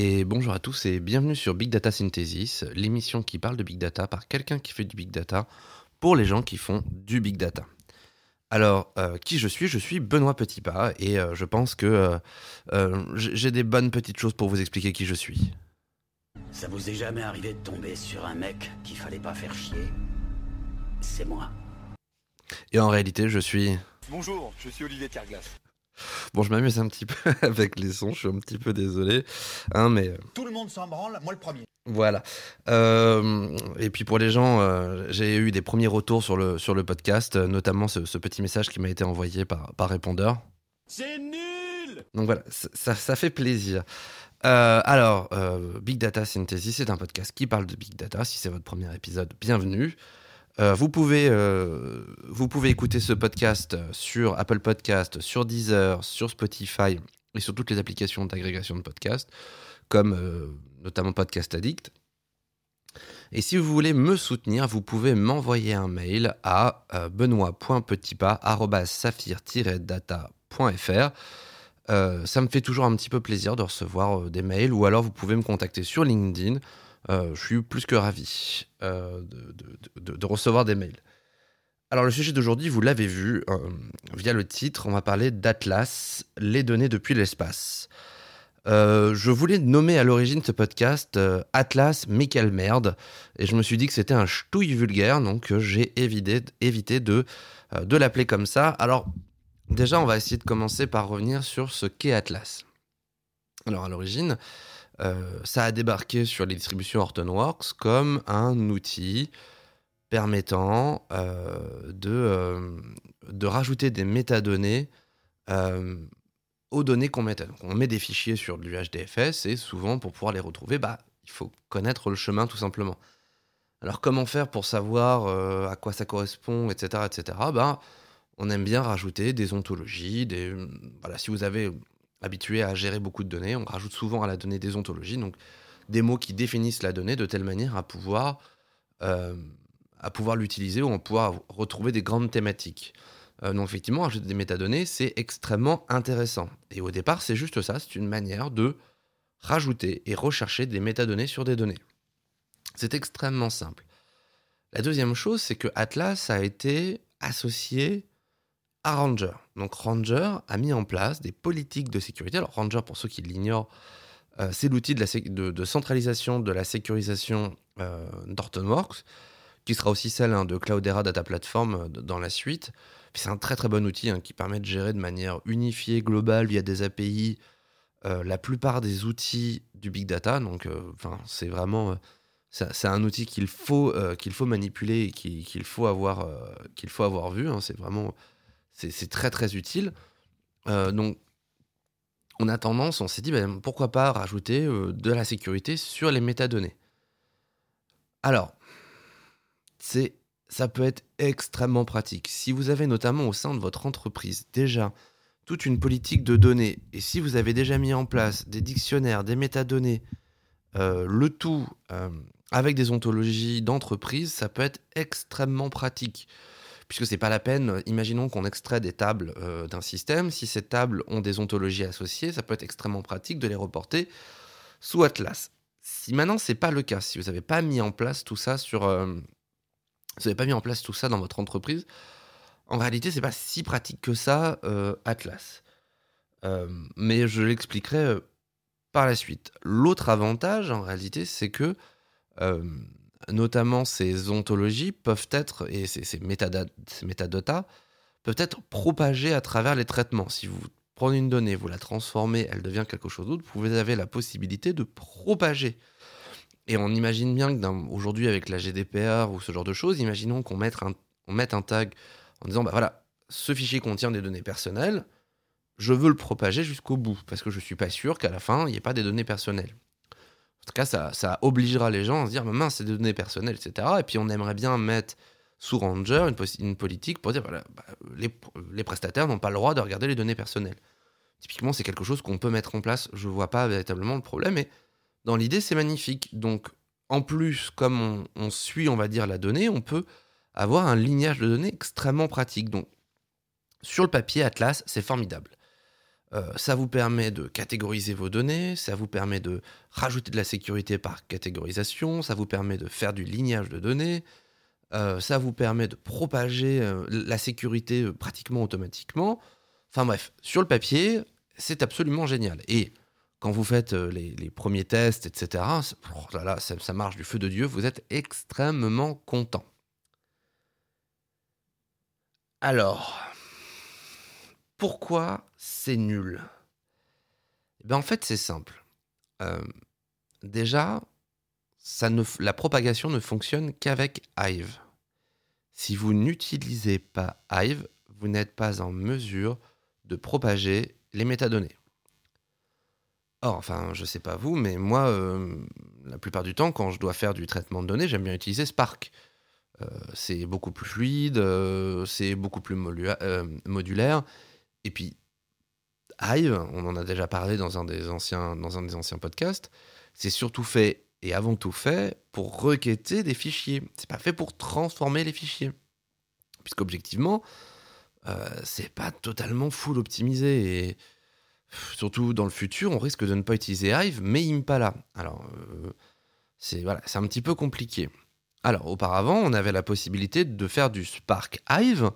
et bonjour à tous et bienvenue sur Big Data Synthesis, l'émission qui parle de Big Data par quelqu'un qui fait du Big Data pour les gens qui font du Big Data. Alors, euh, qui je suis? Je suis Benoît Petitpas et euh, je pense que euh, j'ai des bonnes petites choses pour vous expliquer qui je suis. Ça vous est jamais arrivé de tomber sur un mec qu'il fallait pas faire chier? C'est moi. Et en réalité, je suis... Bonjour, je suis Olivier Carglass. Bon, je m'amuse un petit peu avec les sons, je suis un petit peu désolé. Hein, mais... Euh, Tout le monde s'en branle, moi le premier. Voilà. Euh, et puis pour les gens, euh, j'ai eu des premiers retours sur le, sur le podcast, notamment ce, petit message qui m'a été envoyé par, par répondeur. C'est nul Donc voilà, ça, ça fait plaisir. alors, Big Data Synthesis, c'est un podcast qui parle de Big Data. Si c'est votre premier épisode, bienvenue. Euh, vous, pouvez, euh, vous pouvez écouter ce podcast sur Apple Podcast, sur Deezer, sur Spotify et sur toutes les applications d'agrégation de podcasts, comme euh, notamment Podcast Addict. Et si vous voulez me soutenir, vous pouvez m'envoyer un mail à benoît.petitpas.saphir-data.fr. ça me fait toujours un petit peu plaisir de recevoir des mails ou alors vous pouvez me contacter sur LinkedIn. Euh, je suis plus que ravi euh, de, recevoir des mails. Alors le sujet d'aujourd'hui, vous l'avez vu euh, via le titre, on va parler d'Atlas, les données depuis l'espace. je voulais nommer à l'origine ce podcast Atlas, mais merde, et je me suis dit que c'était un ch'touille vulgaire, donc j'ai évité, évité de, de l'appeler comme ça. Alors déjà, on va essayer de commencer par revenir sur ce qu'est Atlas. Alors à l'origine, ça a débarqué sur les distributions Hortonworks comme un outil permettant euh, de, euh, de rajouter des métadonnées aux données qu'on met. on met des fichiers sur du HDFS et souvent pour pouvoir les retrouver, bah, il faut connaître le chemin tout simplement. Alors comment faire pour savoir à quoi ça correspond, etc., etc. Bah, on aime bien rajouter des ontologies, des voilà, si vous avez habitué à gérer beaucoup de données. On rajoute souvent à la donnée des ontologies, donc des mots qui définissent la donnée de telle manière à pouvoir, euh, l'utiliser ou à pouvoir retrouver des grandes thématiques. Euh, donc effectivement, ajouter des métadonnées, c'est extrêmement intéressant. Et au départ, c'est juste ça, c'est une manière de rajouter et rechercher des métadonnées sur des données. C'est extrêmement simple. La deuxième chose, c'est que Atlas a été associé à Ranger. Donc Ranger a mis en place des politiques de sécurité. Alors Ranger, pour ceux qui l'ignorent, euh, c'est l'outil de, centralisation de la sécurisation euh, d'Hortonworks, qui sera aussi celle hein, de Cloudera Data Platform euh, dans la suite. C'est un très très bon outil hein, qui permet de gérer de manière unifiée, globale, via des API, la plupart des outils du big data. Donc, c'est vraiment c'est un outil qu'il faut, faut manipuler et qu'il faut, avoir, faut avoir vu. Hein. C'est vraiment c'est très très utile. Euh, donc, on a tendance, on s'est dit, ben, pourquoi pas rajouter euh, de la sécurité sur les métadonnées. Alors, ça peut être extrêmement pratique. Si vous avez notamment au sein de votre entreprise déjà toute une politique de données, et si vous avez déjà mis en place des dictionnaires, des métadonnées, euh, le tout avec des ontologies d'entreprise, ça peut être extrêmement pratique puisque c'est pas la peine. Imaginons qu'on extrait des tables euh, d'un système. Si ces tables ont des ontologies associées, ça peut être extrêmement pratique de les reporter sous Atlas. Si maintenant c'est pas le cas, si vous n'avez pas mis en place tout ça sur, euh, vous n'avez pas mis en place tout ça dans votre entreprise, en réalité c'est pas si pratique que ça euh, Atlas. mais je l'expliquerai par la suite. L'autre avantage en réalité, c'est que notamment ces ontologies, peuvent être, et ces, métadata, peuvent être propagées à travers les traitements. Si vous prenez une donnée, vous la transformez, elle devient quelque chose d'autre, vous avez la possibilité de propager. Et on imagine bien que aujourd'hui, avec la GDPR ou ce genre de choses, imaginons qu'on mette un, on mette un tag en disant, bah voilà, ce fichier contient des données personnelles, je veux le propager jusqu'au bout, parce que je ne suis pas sûr qu'à la fin, il n'y ait pas des données personnelles. Tout cas, ça, obligera les gens à se dire, mince, c'est des données personnelles, etc. Et puis on aimerait bien mettre sous Ranger une, politique pour dire, voilà, bah, les, prestataires n'ont pas le droit de regarder les données personnelles. Typiquement, c'est quelque chose qu'on peut mettre en place. Je vois pas véritablement le problème, mais dans l'idée, c'est magnifique. Donc, en plus, comme on, on, suit, on va dire, la donnée, on peut avoir un lignage de données extrêmement pratique. Donc, sur le papier, Atlas, c'est formidable. Euh, ça vous permet de catégoriser vos données, ça vous permet de rajouter de la sécurité par catégorisation, ça vous permet de faire du lignage de données, euh, ça vous permet de propager euh, la sécurité pratiquement automatiquement. Enfin bref, sur le papier, c'est absolument génial. Et quand vous faites les, premiers tests, etc., oh ça, ça marche du feu de Dieu, vous êtes extrêmement content. Alors, pourquoi c'est nul? Eh ben, En fait, c'est simple. Euh, déjà, ne, la propagation ne fonctionne qu'avec Hive. Si vous n'utilisez pas Hive, vous n'êtes pas en mesure de propager les métadonnées. Or, enfin, je sais pas vous, mais moi, euh, la plupart du temps, quand je dois faire du traitement de données, j'aime bien utiliser Spark. Euh, c'est beaucoup plus fluide, c'est beaucoup plus modulaire, et puis, Hive, on en a déjà parlé dans un des anciens, dans un des anciens podcasts, c'est surtout fait, et avant tout fait, pour requêter des fichiers. C'est pas fait pour transformer les fichiers. Puisqu'objectivement, euh, c'est pas totalement full optimisé. Et surtout dans le futur, on risque de ne pas utiliser Hive, mais Impala. Alors, euh, c'est voilà, un petit peu compliqué. Alors, auparavant, on avait la possibilité de faire du Spark Hive,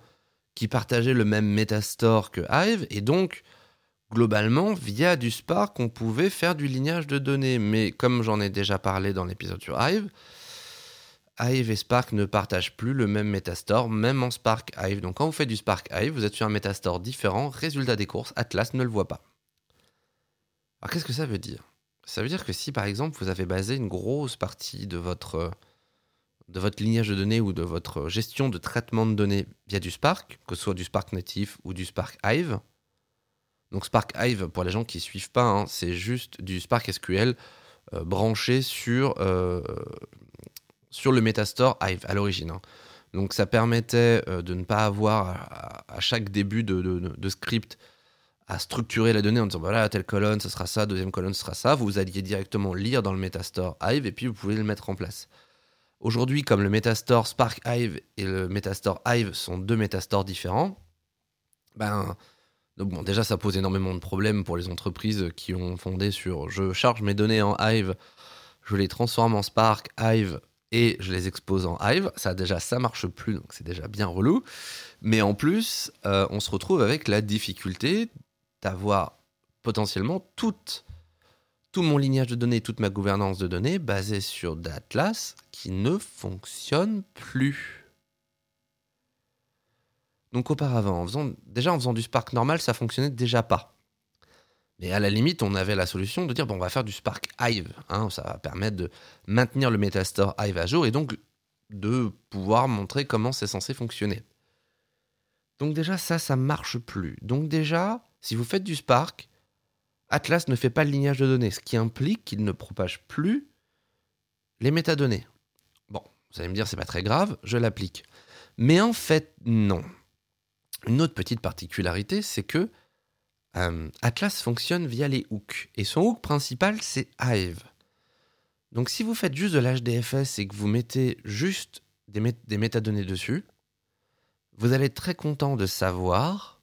qui partageait le même Metastore que Hive, et donc, globalement, via du Spark, on pouvait faire du lignage de données. Mais comme j'en ai déjà parlé dans l'épisode sur Hive, Hive et Spark ne partagent plus le même Metastore, même en Spark Hive. Donc quand vous faites du Spark Hive, vous êtes sur un Metastore différent, résultat des courses, Atlas ne le voit pas. Alors qu'est-ce que ça veut dire? Ça veut dire que si par exemple vous avez basé une grosse partie de votre de votre lignage de données ou de votre gestion de traitement de données via du Spark, que ce soit du Spark natif ou du Spark Hive. Donc Spark Hive, pour les gens qui ne suivent pas, hein, c'est juste du Spark SQL euh, branché sur, euh, sur le Metastore Hive à l'origine. Hein. Donc ça permettait euh, de ne pas avoir à, chaque début de, script à structurer la donnée en disant voilà, telle colonne, ce sera ça, deuxième colonne, ce sera ça. Vous alliez directement lire dans le Metastore Hive et puis vous pouvez le mettre en place. Aujourd'hui, comme le Metastore Spark Hive et le Metastore Hive sont deux Metastores différents, ben, donc bon, déjà ça pose énormément de problèmes pour les entreprises qui ont fondé sur je charge mes données en Hive, je les transforme en Spark, Hive et je les expose en Hive. Ça déjà ça marche plus, donc c'est déjà bien relou. Mais en plus, euh, on se retrouve avec la difficulté d'avoir potentiellement toutes tout mon lignage de données, toute ma gouvernance de données basée sur d'Atlas qui ne fonctionne plus. Donc auparavant, déjà en faisant du Spark normal, ça fonctionnait déjà pas. Mais à la limite, on avait la solution de dire bon, on va faire du Spark Hive. Hein, ça va permettre de maintenir le Metastore Hive à jour et donc de pouvoir montrer comment c'est censé fonctionner. Donc déjà, ça, ça marche plus. Donc déjà, si vous faites du Spark, Atlas ne fait pas le lignage de données, ce qui implique qu'il ne propage plus les métadonnées. Bon, vous allez me dire, c'est pas très grave, je l'applique. Mais en fait, non. Une autre petite particularité, c'est que euh, Atlas fonctionne via les hooks. Et son hook principal, c'est Hive. Donc si vous faites juste de l'HDFS et que vous mettez juste des, des métadonnées dessus, vous allez être très content de savoir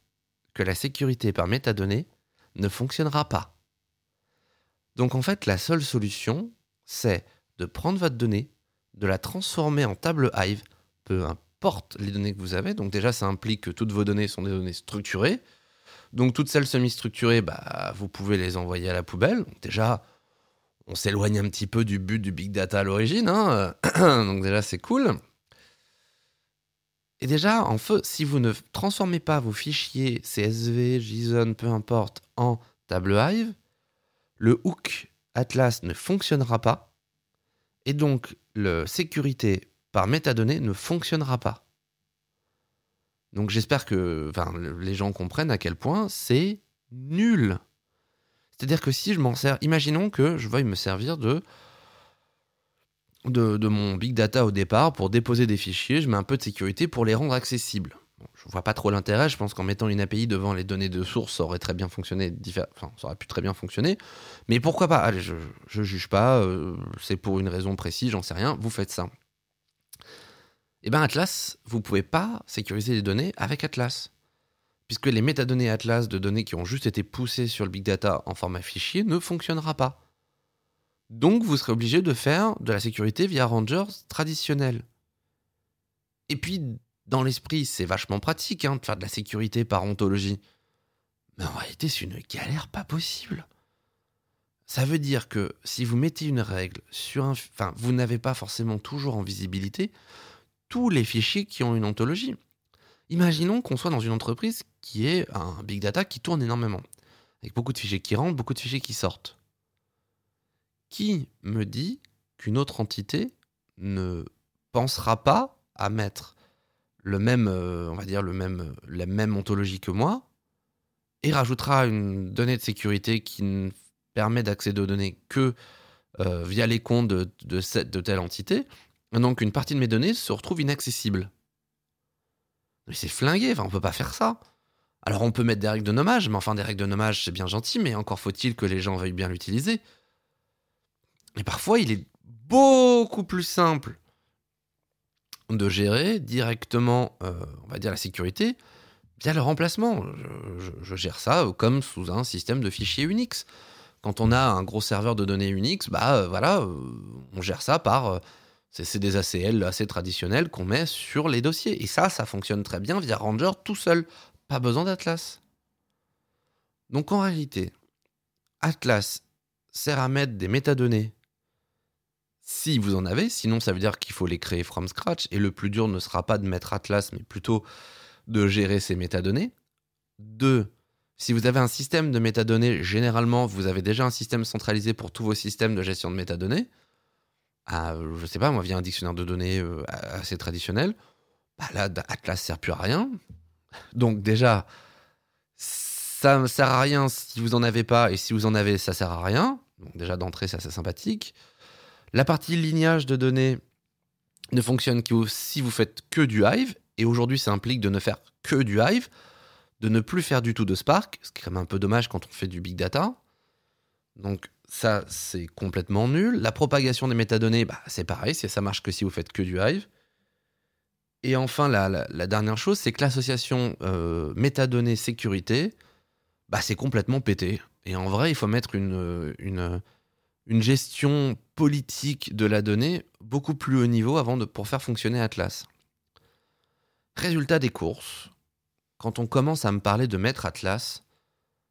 que la sécurité par métadonnées ne fonctionnera pas. Donc en fait, la seule solution, c'est de prendre votre donnée, de la transformer en table Hive, peu importe les données que vous avez. Donc déjà, ça implique que toutes vos données sont des données structurées. Donc toutes celles semi-structurées, bah, vous pouvez les envoyer à la poubelle. déjà, on s'éloigne un petit peu du but du big data à l'origine. Hein. Donc déjà, c'est cool. Et déjà, en feu, si vous ne transformez pas vos fichiers CSV, JSON, peu importe, en table Hive, le hook Atlas ne fonctionnera pas. Et donc, la sécurité par métadonnées ne fonctionnera pas. Donc j'espère que les gens comprennent à quel point c'est nul. C'est-à-dire que si je m'en sers, imaginons que je veuille me servir de de, mon big data au départ pour déposer des fichiers, je mets un peu de sécurité pour les rendre accessibles. je vois pas trop l'intérêt, je pense qu'en mettant une API devant les données de source, ça aurait très bien fonctionné, enfin, ça aurait pu très bien fonctionner. Mais pourquoi pas? Allez, je, je juge pas, euh, c'est pour une raison précise, j'en sais rien, vous faites ça. Eh bien Atlas, vous pouvez pas sécuriser les données avec Atlas. puisque les métadonnées Atlas de données qui ont juste été poussées sur le big data en format fichier ne fonctionnera pas. Donc vous serez obligé de faire de la sécurité via Rangers traditionnel. Et puis, dans l'esprit, c'est vachement pratique hein, de faire de la sécurité par ontologie. Mais en réalité, c'est une galère pas possible. Ça veut dire que si vous mettez une règle sur un... Enfin, vous n'avez pas forcément toujours en visibilité tous les fichiers qui ont une ontologie. Imaginons qu'on soit dans une entreprise qui est un big data qui tourne énormément, avec beaucoup de fichiers qui rentrent, beaucoup de fichiers qui sortent. Qui me dit qu'une autre entité ne pensera pas à mettre le même, euh, va dire le même, la même ontologie que moi, et rajoutera une donnée de sécurité qui ne permet d'accéder aux données que euh, via les comptes de, de, cette, telle entité. donc une partie de mes données se retrouve inaccessible. Mais c'est flingué, enfin, on peut pas faire ça. Alors on peut mettre des règles de nommage, mais enfin des règles de nommage c'est bien gentil, mais encore faut-il que les gens veuillent bien l'utiliser. Et parfois il est beaucoup plus simple de gérer directement, euh, on va dire, la sécurité via le remplacement. Je, gère ça comme sous un système de fichiers Unix. Quand on a un gros serveur de données Unix, bah euh, voilà, euh, on gère ça par c'est des ACL assez traditionnels qu'on met sur les dossiers. Et ça, ça fonctionne très bien via Ranger tout seul. Pas besoin d'Atlas. Donc en réalité, Atlas sert à mettre des métadonnées si vous en avez, sinon ça veut dire qu'il faut les créer from scratch, et le plus dur ne sera pas de mettre Atlas, mais plutôt de gérer ces métadonnées. Deux, si vous avez un système de métadonnées, généralement vous avez déjà un système centralisé pour tous vos systèmes de gestion de métadonnées. Ah, je sais pas, moi, via un dictionnaire de données euh, assez traditionnel. Bah là, Atlas sert plus à rien. Donc déjà, ça ne sert à rien si vous en avez pas, et si vous en avez, ça sert à rien. Donc déjà d'entrée, c'est assez sympathique. La partie lignage de données ne fonctionne que si vous faites que du Hive, et aujourd'hui ça implique de ne faire que du Hive, de ne plus faire du tout de Spark, ce qui est quand même un peu dommage quand on fait du big data. Donc ça, c'est complètement nul. La propagation des métadonnées, bah, c'est pareil, ça marche que si vous faites que du Hive. Et enfin, la, dernière chose, c'est que l'association euh, métadonnées sécurité, bah, c'est complètement pété. Et en vrai, il faut mettre une, une, une gestion politique de la donnée beaucoup plus haut niveau avant de, pour faire fonctionner Atlas. Résultat des courses, quand on commence à me parler de mettre Atlas,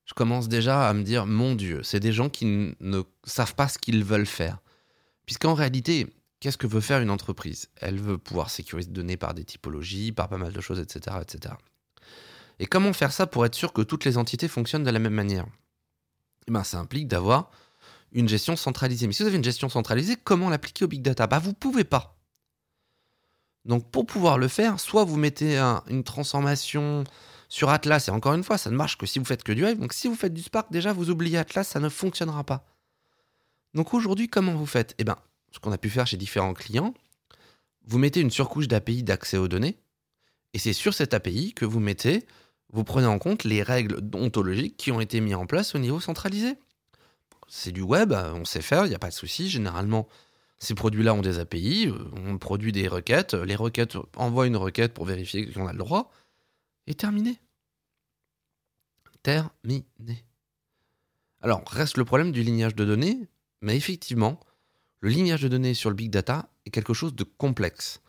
je commence déjà à me dire mon Dieu, c'est des gens qui ne savent pas ce qu'ils veulent faire. Puisqu'en réalité, qu'est-ce que veut faire une entreprise? Elle veut pouvoir sécuriser des données par des typologies, par pas mal de choses, etc., etc. Et comment faire ça pour être sûr que toutes les entités fonctionnent de la même manière? Eh ben, Ça implique d'avoir une gestion centralisée. Mais si vous avez une gestion centralisée, comment l'appliquer au big data? Bah vous pouvez pas. Donc pour pouvoir le faire, soit vous mettez une transformation sur Atlas, et encore une fois, ça ne marche que si vous faites que du Hive. Donc si vous faites du Spark, déjà vous oubliez Atlas, ça ne fonctionnera pas. Donc aujourd'hui, comment vous faites? Eh bien, ce qu'on a pu faire chez différents clients, vous mettez une surcouche d'API d'accès aux données, et c'est sur cette API que vous mettez, vous prenez en compte les règles ontologiques qui ont été mises en place au niveau centralisé c'est du web, on sait faire, il n'y a pas de souci. Généralement, ces produits-là ont des API, euh, on produit des requêtes, les requêtes envoient une requête pour vérifier qu'on a le droit, et terminé. Terminé. Alors, reste le problème du lignage de données, mais effectivement, le lignage de données sur le big data est quelque chose de complexe.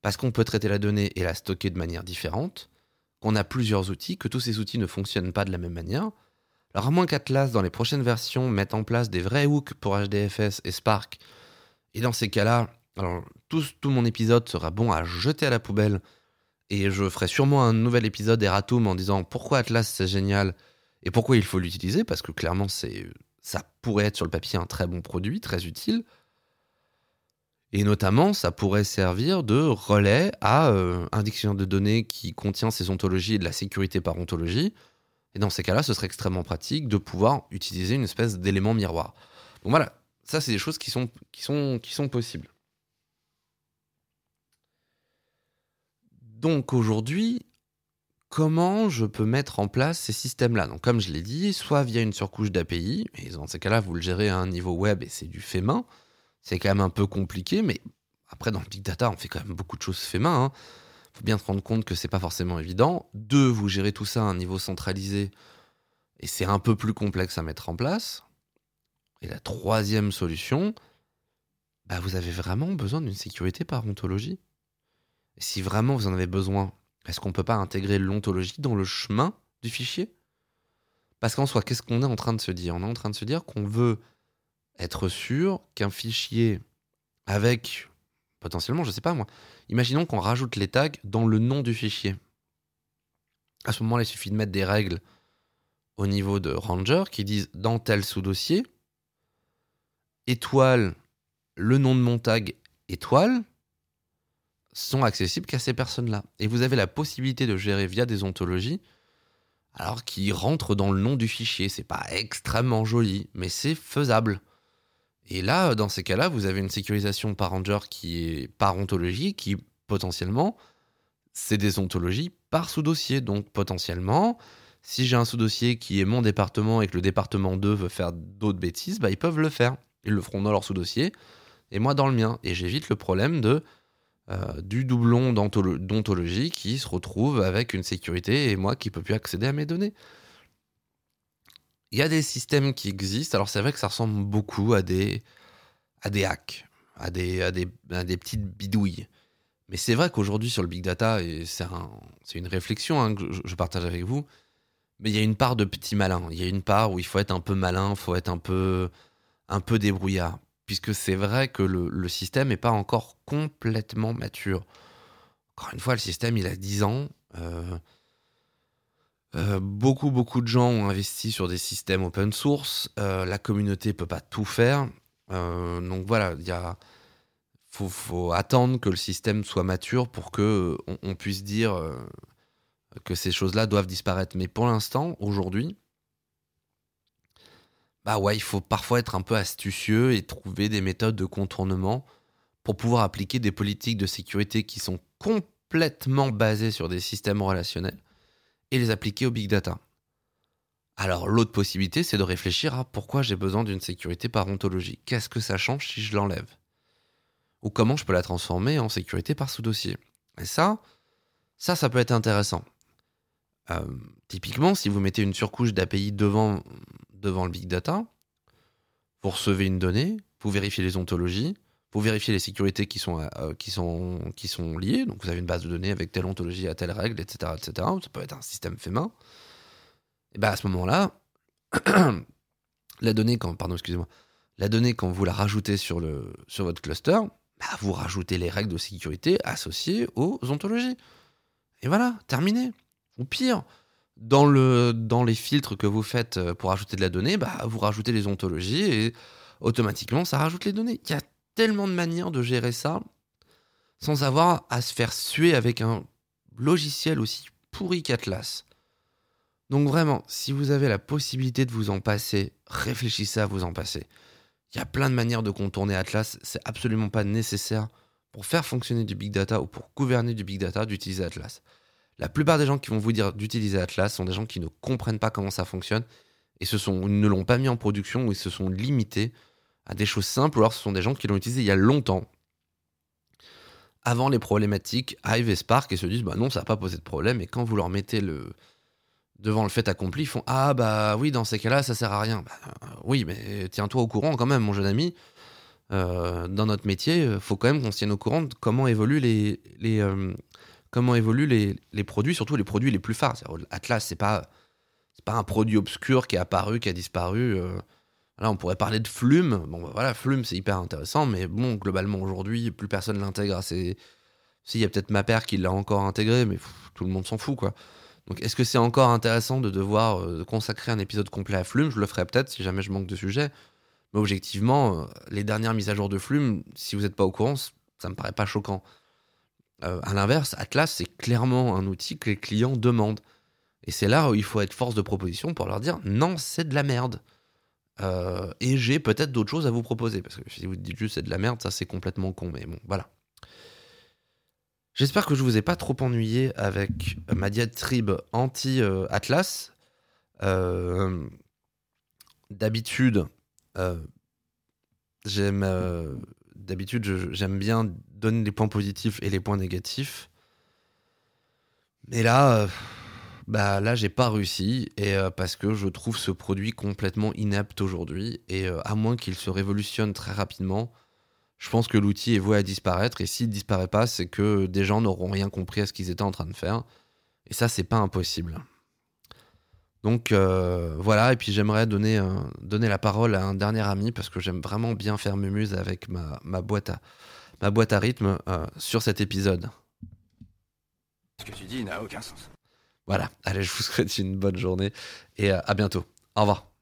Parce qu'on peut traiter la donnée et la stocker de manière différente, qu'on a plusieurs outils, que tous ces outils ne fonctionnent pas de la même manière, alors à moins qu'Atlas, dans les prochaines versions, mette en place des vrais hooks pour HDFS et Spark, et dans ces cas-là, alors tout, mon épisode sera bon à jeter à la poubelle, et je ferai sûrement un nouvel épisode d'Eratum en disant pourquoi Atlas c'est génial, et pourquoi il faut l'utiliser, parce que clairement ça pourrait être sur le papier un très bon produit, très utile. Et notamment, ça pourrait servir de relais à euh, un dictionnaire de données qui contient ces ontologies et de la sécurité par ontologie, et dans ces cas-là, ce serait extrêmement pratique de pouvoir utiliser une espèce d'élément miroir. Donc voilà, ça c'est des choses qui sont, qui sont, qui sont possibles. Donc aujourd'hui, comment je peux mettre en place ces systèmes-là? Donc comme je l'ai dit, soit via une surcouche d'API, et dans ces cas-là, vous le gérez à un niveau web et c'est du fait main. C'est quand même un peu compliqué, mais après dans le big data, on fait quand même beaucoup de choses fait main. Hein faut bien se rendre compte que c'est pas forcément évident. Deux, vous gérez tout ça à un niveau centralisé et c'est un peu plus complexe à mettre en place. Et la troisième solution, bah vous avez vraiment besoin d'une sécurité par ontologie. Et si vraiment vous en avez besoin, est-ce qu'on peut pas intégrer l'ontologie dans le chemin du fichier? Parce qu'en soi, qu'est-ce qu'on est en train de se dire? On est en train de se dire qu'on veut être sûr qu'un fichier avec potentiellement, je sais pas moi, imaginons qu'on rajoute les tags dans le nom du fichier. À ce moment-là, il suffit de mettre des règles au niveau de Ranger qui disent dans tel sous-dossier, étoile, le nom de mon tag, étoile, sont accessibles qu'à ces personnes-là. Et vous avez la possibilité de gérer via des ontologies, alors qui rentrent dans le nom du fichier. C'est pas extrêmement joli, mais c'est faisable. Et là, dans ces cas-là, vous avez une sécurisation par Ranger qui est par ontologie, qui potentiellement, c'est des ontologies par sous-dossier. Donc potentiellement, si j'ai un sous-dossier qui est mon département et que le département 2 veut faire d'autres bêtises, bah, ils peuvent le faire. Ils le feront dans leur sous-dossier et moi dans le mien. Et j'évite le problème de euh, du doublon d'ontologie qui se retrouve avec une sécurité et moi qui ne peux plus accéder à mes données. Il y a des systèmes qui existent. Alors c'est vrai que ça ressemble beaucoup à des, à des hacks, à des, à des, des petites bidouilles. Mais c'est vrai qu'aujourd'hui sur le big data, et c'est un, une réflexion hein, que je, partage avec vous, mais il y a une part de petit malin. Il y a une part où il faut être un peu malin, il faut être un peu, un peu débrouillard. Puisque c'est vrai que le, le système n'est pas encore complètement mature. Encore une fois, le système, il a 10 ans. Euh, euh, beaucoup, beaucoup de gens ont investi sur des systèmes open source. Euh, la communauté peut pas tout faire. Euh, donc voilà, il faut, attendre que le système soit mature pour que on, puisse dire que ces choses-là doivent disparaître. Mais pour l'instant, aujourd'hui, bah ouais, il faut parfois être un peu astucieux et trouver des méthodes de contournement pour pouvoir appliquer des politiques de sécurité qui sont complètement basées sur des systèmes relationnels et les appliquer au big data. Alors l'autre possibilité, c'est de réfléchir à pourquoi j'ai besoin d'une sécurité par ontologie. Qu'est-ce que ça change si je l'enlève? Ou comment je peux la transformer en sécurité par sous-dossier? Et ça, ça, peut être intéressant. Euh, typiquement, si vous mettez une surcouche d'API devant, devant le big data, vous recevez une donnée, vous vérifiez les ontologies, vous vérifiez les sécurités qui sont, euh, qui, sont, qui sont liées. Donc vous avez une base de données avec telle ontologie à telle règle, etc. etc. Ça peut être un système fait main. Et bien à ce moment-là, la donnée, quand, pardon, excusez-moi, la donnée, quand vous la rajoutez sur, le, sur votre cluster, bah, vous rajoutez les règles de sécurité associées aux ontologies. Et voilà, terminé. Ou pire, dans, le, dans les filtres que vous faites euh, pour ajouter de la donnée, bah, vous rajoutez les ontologies et automatiquement, ça rajoute les données. Il y a tellement de manières de gérer ça sans avoir à se faire suer avec un logiciel aussi pourri qu'Atlas. Donc vraiment, si vous avez la possibilité de vous en passer, réfléchissez à vous en passer. Il y a plein de manières de contourner Atlas, c'est absolument pas nécessaire pour faire fonctionner du big data ou pour gouverner du big data d'utiliser Atlas. La plupart des gens qui vont vous dire d'utiliser Atlas sont des gens qui ne comprennent pas comment ça fonctionne et ne l'ont pas mis en production ou ils se sont limités à des choses simples, ou alors ce sont des gens qui l'ont utilisé il y a longtemps, avant les problématiques Hive et Spark, et se disent, bah non, ça n'a pas posé de problème, et quand vous leur mettez le devant le fait accompli, ils font, ah bah oui, dans ces cas-là, ça sert à rien. Bah, oui, mais tiens-toi au courant quand même, mon jeune ami. Euh, dans notre métier, il faut quand même qu'on se tienne au courant de comment évoluent les, euh, comment évoluent les, produits, surtout les produits les plus phares. Atlas, c'est pas pas un produit obscur qui est apparu, qui a disparu. Euh, Là, on pourrait parler de Flume. Bon, bah, voilà, Flume, c'est hyper intéressant, mais bon, globalement, aujourd'hui, plus personne l'intègre. C'est... Si, y a peut-être ma père qui l'a encore intégré, mais tout le monde s'en fout, quoi. Donc, est-ce que c'est encore intéressant de devoir euh, consacrer un épisode complet à Flume? Je le ferai peut-être si jamais je manque de sujet. Mais objectivement, euh, les dernières mises à jour de Flume, si vous n'êtes pas au courant, ça me paraît pas choquant. Euh, à l'inverse, Atlas, c'est clairement un outil que les clients demandent. Et c'est là où il faut être force de proposition pour leur dire non, c'est de la merde. Euh, et j'ai peut-être d'autres choses à vous proposer. Parce que si vous dites juste c'est de la merde, ça c'est complètement con. Mais bon, voilà. J'espère que je vous ai pas trop ennuyé avec ma diatribe anti-Atlas. Euh, d'habitude, euh, j'aime d'habitude j'aime bien donner les points positifs et les points négatifs. Mais là, bah là, j'ai pas réussi et euh, parce que je trouve ce produit complètement inepte aujourd'hui et euh, à moins qu'il se révolutionne très rapidement, je pense que l'outil est voué à disparaître et s'il disparaît pas, c'est que des gens n'auront rien compris à ce qu'ils étaient en train de faire et ça, c'est pas impossible. Donc voilà, et puis j'aimerais donner, donner la parole à un dernier ami parce que j'aime vraiment bien faire mumuse avec ma, ma, boîte, à, ma boîte à rythme sur cet épisode. Ce que tu dis n'a aucun sens. Voilà, allez, je vous souhaite une bonne journée et à bientôt. Au revoir.